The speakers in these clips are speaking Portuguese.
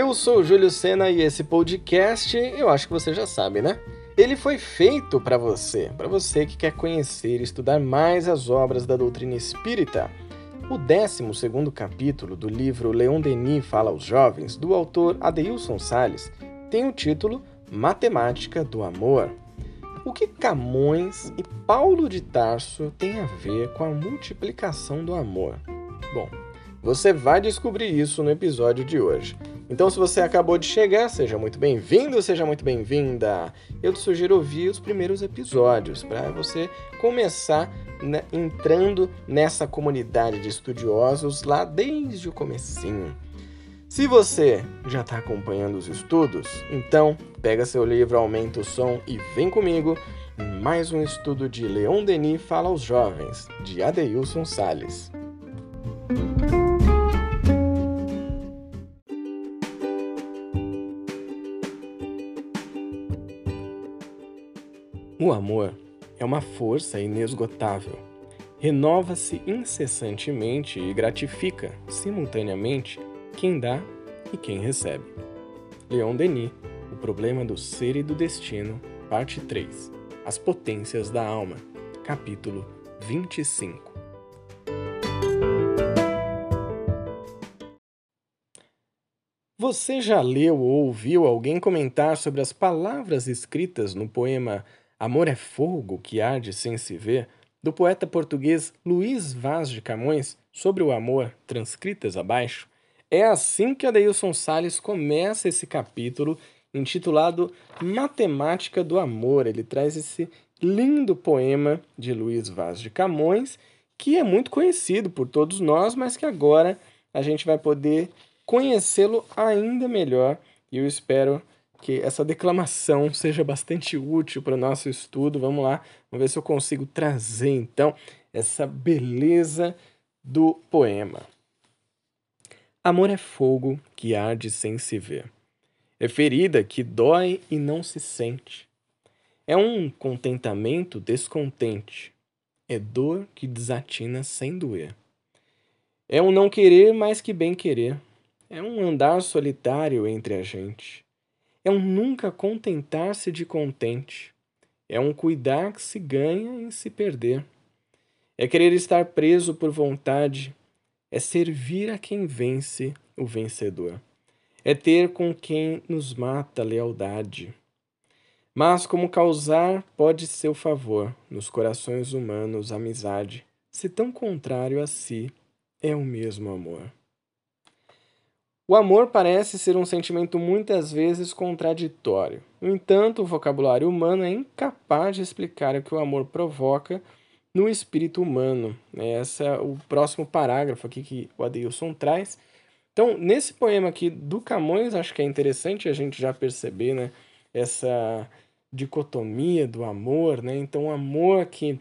Eu sou o Júlio Sena e esse podcast, eu acho que você já sabe, né? Ele foi feito para você, para você que quer conhecer e estudar mais as obras da doutrina espírita. O 12 capítulo do livro Leon Denis Fala aos Jovens, do autor Adeilson Sales, tem o título Matemática do Amor. O que Camões e Paulo de Tarso têm a ver com a multiplicação do amor? Bom, você vai descobrir isso no episódio de hoje. Então, se você acabou de chegar, seja muito bem-vindo, seja muito bem-vinda. Eu te sugiro ouvir os primeiros episódios para você começar né, entrando nessa comunidade de estudiosos lá desde o comecinho. Se você já está acompanhando os estudos, então pega seu livro, aumenta o som e vem comigo em mais um estudo de Leon Denis Fala aos Jovens, de Adeilson Sales. O amor é uma força inesgotável. Renova-se incessantemente e gratifica, simultaneamente, quem dá e quem recebe. Leon Denis, O Problema do Ser e do Destino, Parte 3 As Potências da Alma, capítulo 25 Você já leu ou ouviu alguém comentar sobre as palavras escritas no poema Amor é Fogo que arde sem se ver, do poeta português Luís Vaz de Camões, sobre o amor, transcritas abaixo, é assim que Adeilson Salles começa esse capítulo intitulado Matemática do Amor. Ele traz esse lindo poema de Luís Vaz de Camões, que é muito conhecido por todos nós, mas que agora a gente vai poder conhecê-lo ainda melhor. E eu espero que essa declamação seja bastante útil para o nosso estudo. Vamos lá, vamos ver se eu consigo trazer então essa beleza do poema. Amor é fogo que arde sem se ver. É ferida que dói e não se sente. É um contentamento descontente. É dor que desatina sem doer. É um não querer mais que bem querer. É um andar solitário entre a gente. É um nunca contentar-se de contente. É um cuidar que se ganha em se perder. É querer estar preso por vontade. É servir a quem vence o vencedor. É ter com quem nos mata lealdade. Mas como causar pode seu favor nos corações humanos amizade, se tão contrário a si é o mesmo amor. O amor parece ser um sentimento muitas vezes contraditório. No entanto, o vocabulário humano é incapaz de explicar o que o amor provoca no espírito humano. Esse é o próximo parágrafo aqui que o Adeilson traz. Então, nesse poema aqui do Camões, acho que é interessante a gente já perceber né, essa dicotomia do amor. Né? Então, o amor que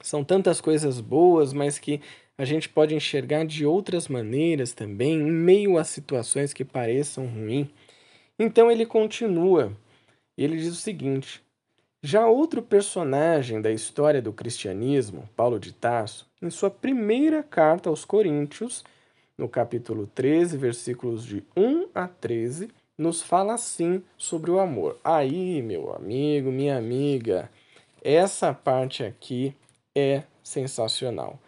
são tantas coisas boas, mas que a gente pode enxergar de outras maneiras também, em meio a situações que pareçam ruins. Então ele continua. Ele diz o seguinte: já outro personagem da história do cristianismo, Paulo de Tarso, em sua primeira carta aos Coríntios, no capítulo 13, versículos de 1 a 13, nos fala assim sobre o amor. Aí, meu amigo, minha amiga, essa parte aqui é sensacional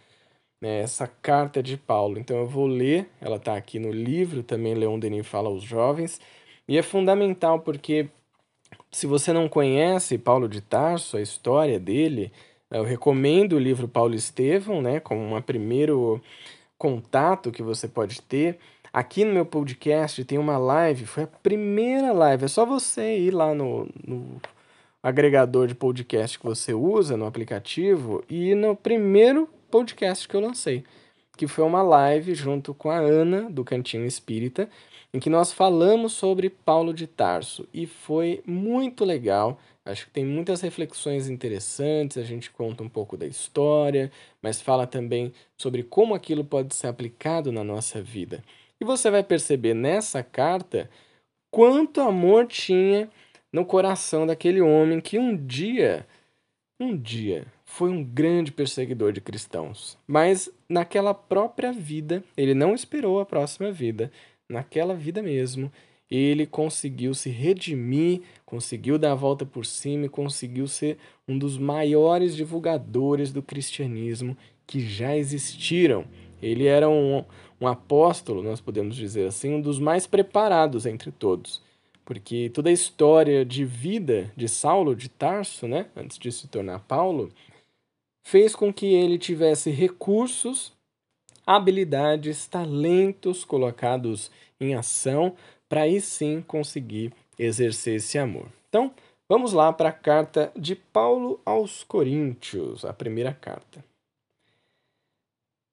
né, essa carta de Paulo. Então eu vou ler, ela está aqui no livro também, Leon Denis fala aos jovens, e é fundamental porque se você não conhece Paulo de Tarso, a história dele, eu recomendo o livro Paulo Estevão, né, como um primeiro contato que você pode ter. Aqui no meu podcast tem uma live, foi a primeira live, é só você ir lá no, no agregador de podcast que você usa, no aplicativo, e no primeiro podcast que eu lancei, que foi uma live junto com a Ana, do Cantinho Espírita, em que nós falamos sobre Paulo de Tarso e foi muito legal. Acho que tem muitas reflexões interessantes, a gente conta um pouco da história, mas fala também sobre como aquilo pode ser aplicado na nossa vida. E você vai perceber nessa carta quanto amor tinha no coração daquele homem que um dia, um dia, foi um grande perseguidor de cristãos, mas naquela própria vida, ele não esperou a próxima vida, naquela vida mesmo, ele conseguiu se redimir, conseguiu dar a volta por cima e conseguiu ser um dos maiores divulgadores do cristianismo que já existiram. Ele era um, um apóstolo, nós podemos dizer assim, um dos mais preparados entre todos. Porque toda a história de vida de Saulo de Tarso, né, antes de se tornar Paulo, fez com que ele tivesse recursos, habilidades, talentos colocados em ação para aí sim conseguir exercer esse amor. Então, vamos lá para a carta de Paulo aos Coríntios, a primeira carta.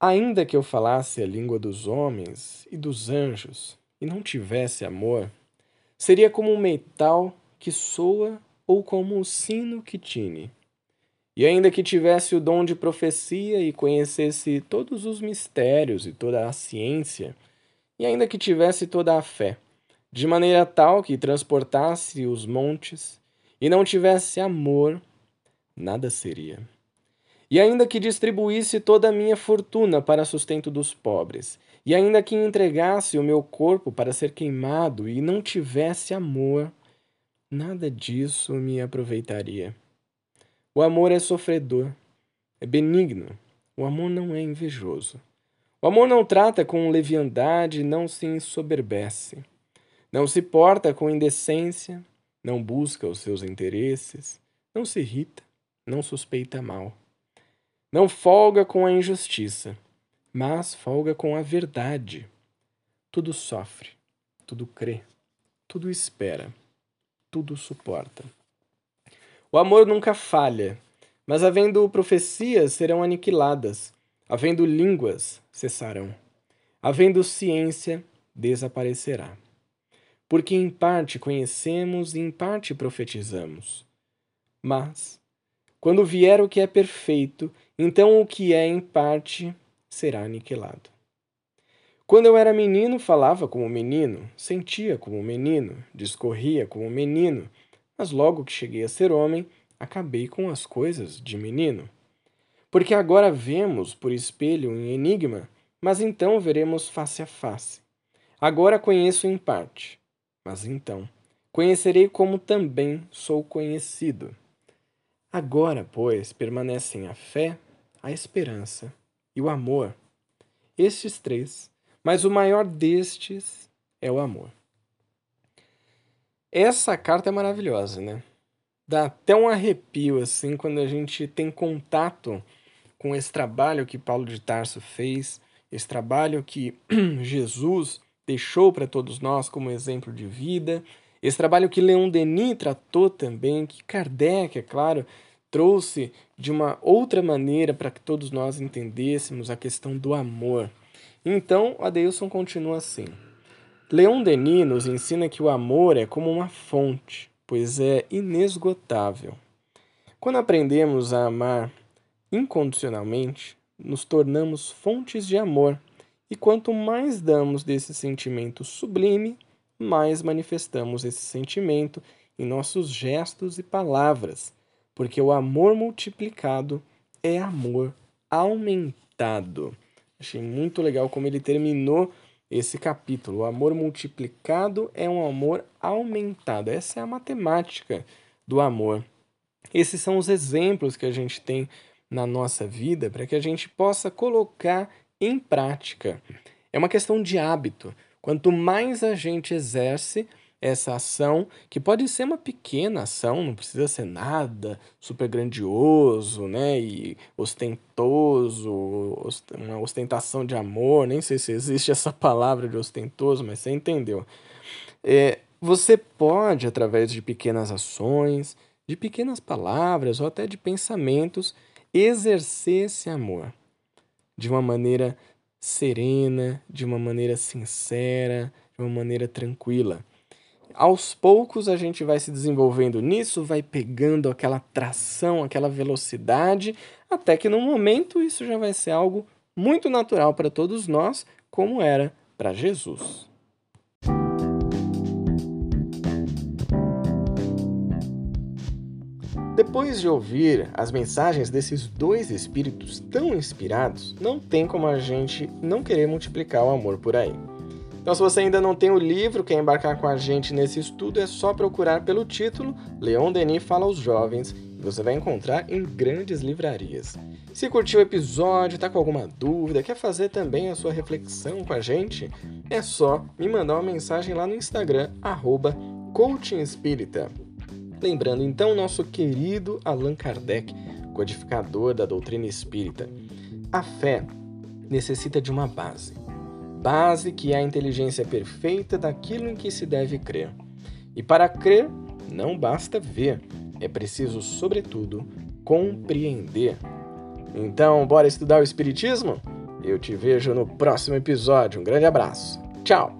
Ainda que eu falasse a língua dos homens e dos anjos e não tivesse amor, seria como um metal que soa ou como o sino que tine. E ainda que tivesse o dom de profecia e conhecesse todos os mistérios e toda a ciência, e ainda que tivesse toda a fé, de maneira tal que transportasse os montes, e não tivesse amor, nada seria. E ainda que distribuísse toda a minha fortuna para sustento dos pobres, e ainda que entregasse o meu corpo para ser queimado e não tivesse amor, nada disso me aproveitaria. O amor é sofredor, é benigno, o amor não é invejoso. O amor não trata com leviandade, não se ensoberbece. Não se porta com indecência, não busca os seus interesses, não se irrita, não suspeita mal. Não folga com a injustiça, mas folga com a verdade. Tudo sofre, tudo crê, tudo espera, tudo suporta. O amor nunca falha, mas havendo profecias serão aniquiladas, havendo línguas cessarão, havendo ciência desaparecerá porque em parte conhecemos e em parte profetizamos. Mas, quando vier o que é perfeito, então o que é em parte será aniquilado. Quando eu era menino, falava como menino, sentia como menino, discorria como menino, mas logo que cheguei a ser homem, acabei com as coisas de menino. Porque agora vemos por espelho em enigma, mas então veremos face a face. Agora conheço em parte mas então, conhecerei como também sou conhecido. Agora, pois, permanecem a fé, a esperança e o amor. Estes três, mas o maior destes é o amor. Essa carta é maravilhosa, né? Dá até um arrepio assim quando a gente tem contato com esse trabalho que Paulo de Tarso fez, esse trabalho que Jesus deixou para todos nós como exemplo de vida. Esse trabalho que Leon Denis tratou também, que Kardec, é claro, trouxe de uma outra maneira para que todos nós entendêssemos a questão do amor. Então, Adeilson continua assim. Leon Denis nos ensina que o amor é como uma fonte, pois é inesgotável. Quando aprendemos a amar incondicionalmente, nos tornamos fontes de amor e quanto mais damos desse sentimento sublime, mais manifestamos esse sentimento em nossos gestos e palavras, porque o amor multiplicado é amor aumentado. Achei muito legal como ele terminou esse capítulo. O amor multiplicado é um amor aumentado. Essa é a matemática do amor. Esses são os exemplos que a gente tem na nossa vida para que a gente possa colocar em prática. É uma questão de hábito. Quanto mais a gente exerce essa ação, que pode ser uma pequena ação, não precisa ser nada super grandioso, né, e ostentoso, uma ostentação de amor, nem sei se existe essa palavra de ostentoso, mas você entendeu. É, você pode, através de pequenas ações, de pequenas palavras ou até de pensamentos, exercer esse amor de uma maneira serena, de uma maneira sincera, de uma maneira tranquila. Aos poucos a gente vai se desenvolvendo nisso, vai pegando aquela tração, aquela velocidade, até que no momento isso já vai ser algo muito natural para todos nós, como era para Jesus. Depois de ouvir as mensagens desses dois espíritos tão inspirados, não tem como a gente não querer multiplicar o amor por aí. Então, se você ainda não tem o livro, quer embarcar com a gente nesse estudo, é só procurar pelo título Leon Denis Fala aos Jovens e você vai encontrar em grandes livrarias. Se curtiu o episódio, está com alguma dúvida, quer fazer também a sua reflexão com a gente, é só me mandar uma mensagem lá no Instagram, arroba Lembrando então nosso querido Allan Kardec, codificador da doutrina espírita. A fé necessita de uma base. Base que é a inteligência perfeita daquilo em que se deve crer. E para crer, não basta ver, é preciso, sobretudo, compreender. Então, bora estudar o Espiritismo? Eu te vejo no próximo episódio. Um grande abraço. Tchau!